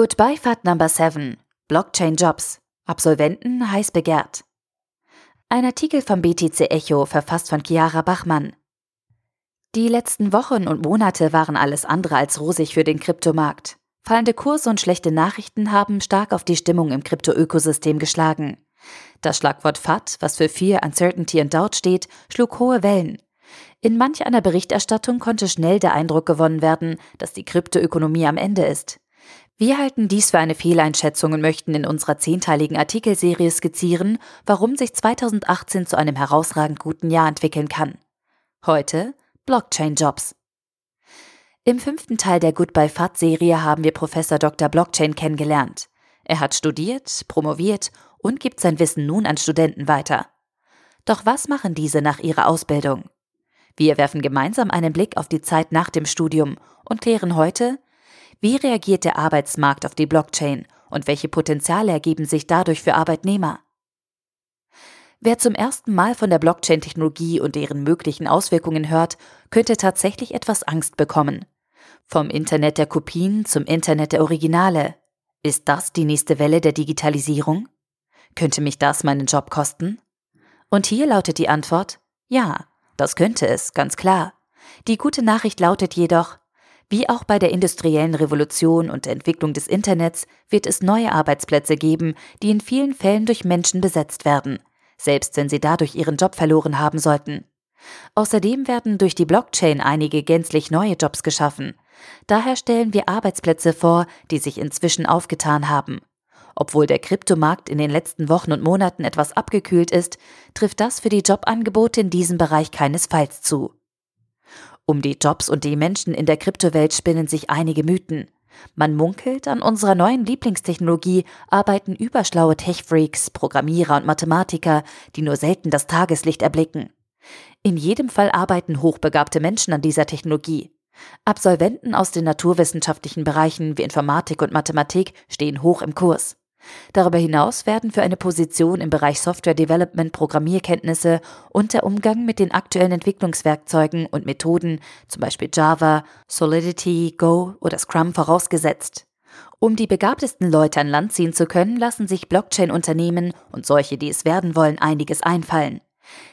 Goodbye Fahrt Number 7. Blockchain Jobs. Absolventen heiß begehrt. Ein Artikel vom BTC Echo, verfasst von Chiara Bachmann. Die letzten Wochen und Monate waren alles andere als rosig für den Kryptomarkt. Fallende Kurse und schlechte Nachrichten haben stark auf die Stimmung im Krypto-Ökosystem geschlagen. Das Schlagwort FAT, was für Fear, Uncertainty und Doubt steht, schlug hohe Wellen. In manch einer Berichterstattung konnte schnell der Eindruck gewonnen werden, dass die Kryptoökonomie am Ende ist. Wir halten dies für eine Fehleinschätzung und möchten in unserer zehnteiligen Artikelserie skizzieren, warum sich 2018 zu einem herausragend guten Jahr entwickeln kann. Heute Blockchain-Jobs. Im fünften Teil der Goodbye FAT-Serie haben wir Professor Dr. Blockchain kennengelernt. Er hat studiert, promoviert und gibt sein Wissen nun an Studenten weiter. Doch was machen diese nach ihrer Ausbildung? Wir werfen gemeinsam einen Blick auf die Zeit nach dem Studium und klären heute, wie reagiert der Arbeitsmarkt auf die Blockchain und welche Potenziale ergeben sich dadurch für Arbeitnehmer? Wer zum ersten Mal von der Blockchain-Technologie und deren möglichen Auswirkungen hört, könnte tatsächlich etwas Angst bekommen. Vom Internet der Kopien zum Internet der Originale. Ist das die nächste Welle der Digitalisierung? Könnte mich das meinen Job kosten? Und hier lautet die Antwort, ja, das könnte es, ganz klar. Die gute Nachricht lautet jedoch, wie auch bei der industriellen Revolution und der Entwicklung des Internets wird es neue Arbeitsplätze geben, die in vielen Fällen durch Menschen besetzt werden, selbst wenn sie dadurch ihren Job verloren haben sollten. Außerdem werden durch die Blockchain einige gänzlich neue Jobs geschaffen. Daher stellen wir Arbeitsplätze vor, die sich inzwischen aufgetan haben. Obwohl der Kryptomarkt in den letzten Wochen und Monaten etwas abgekühlt ist, trifft das für die Jobangebote in diesem Bereich keinesfalls zu. Um die Jobs und die Menschen in der Kryptowelt spinnen sich einige Mythen. Man munkelt, an unserer neuen Lieblingstechnologie arbeiten überschlaue Tech-Freaks, Programmierer und Mathematiker, die nur selten das Tageslicht erblicken. In jedem Fall arbeiten hochbegabte Menschen an dieser Technologie. Absolventen aus den naturwissenschaftlichen Bereichen wie Informatik und Mathematik stehen hoch im Kurs. Darüber hinaus werden für eine Position im Bereich Software Development Programmierkenntnisse und der Umgang mit den aktuellen Entwicklungswerkzeugen und Methoden, zum Beispiel Java, Solidity, Go oder Scrum vorausgesetzt. Um die begabtesten Leute an Land ziehen zu können, lassen sich Blockchain-Unternehmen und solche, die es werden wollen, einiges einfallen.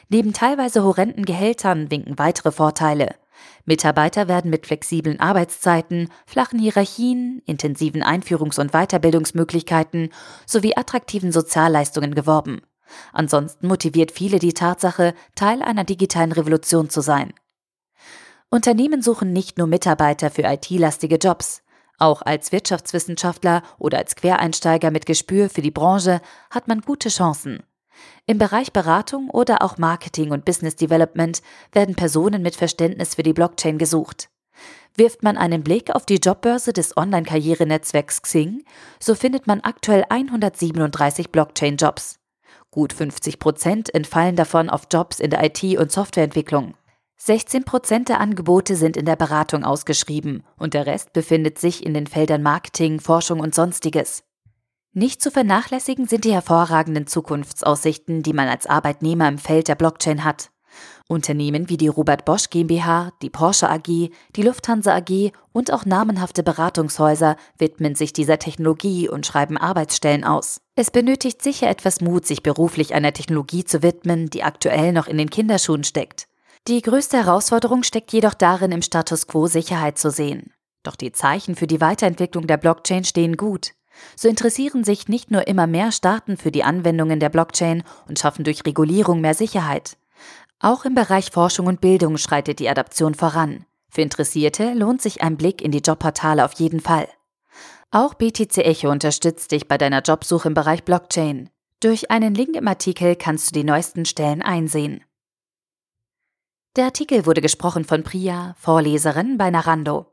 Neben teilweise horrenden Gehältern winken weitere Vorteile. Mitarbeiter werden mit flexiblen Arbeitszeiten, flachen Hierarchien, intensiven Einführungs- und Weiterbildungsmöglichkeiten sowie attraktiven Sozialleistungen geworben. Ansonsten motiviert viele die Tatsache, Teil einer digitalen Revolution zu sein. Unternehmen suchen nicht nur Mitarbeiter für IT-lastige Jobs. Auch als Wirtschaftswissenschaftler oder als Quereinsteiger mit Gespür für die Branche hat man gute Chancen. Im Bereich Beratung oder auch Marketing und Business Development werden Personen mit Verständnis für die Blockchain gesucht. Wirft man einen Blick auf die Jobbörse des Online-Karrierenetzwerks Xing, so findet man aktuell 137 Blockchain-Jobs. Gut 50 Prozent entfallen davon auf Jobs in der IT- und Softwareentwicklung. 16 Prozent der Angebote sind in der Beratung ausgeschrieben und der Rest befindet sich in den Feldern Marketing, Forschung und Sonstiges. Nicht zu vernachlässigen sind die hervorragenden Zukunftsaussichten, die man als Arbeitnehmer im Feld der Blockchain hat. Unternehmen wie die Robert Bosch GmbH, die Porsche AG, die Lufthansa AG und auch namenhafte Beratungshäuser widmen sich dieser Technologie und schreiben Arbeitsstellen aus. Es benötigt sicher etwas Mut, sich beruflich einer Technologie zu widmen, die aktuell noch in den Kinderschuhen steckt. Die größte Herausforderung steckt jedoch darin, im Status quo Sicherheit zu sehen. Doch die Zeichen für die Weiterentwicklung der Blockchain stehen gut. So interessieren sich nicht nur immer mehr Staaten für die Anwendungen der Blockchain und schaffen durch Regulierung mehr Sicherheit. Auch im Bereich Forschung und Bildung schreitet die Adaption voran. Für Interessierte lohnt sich ein Blick in die Jobportale auf jeden Fall. Auch BTC Echo unterstützt dich bei deiner Jobsuche im Bereich Blockchain. Durch einen Link im Artikel kannst du die neuesten Stellen einsehen. Der Artikel wurde gesprochen von Priya, Vorleserin bei Narando.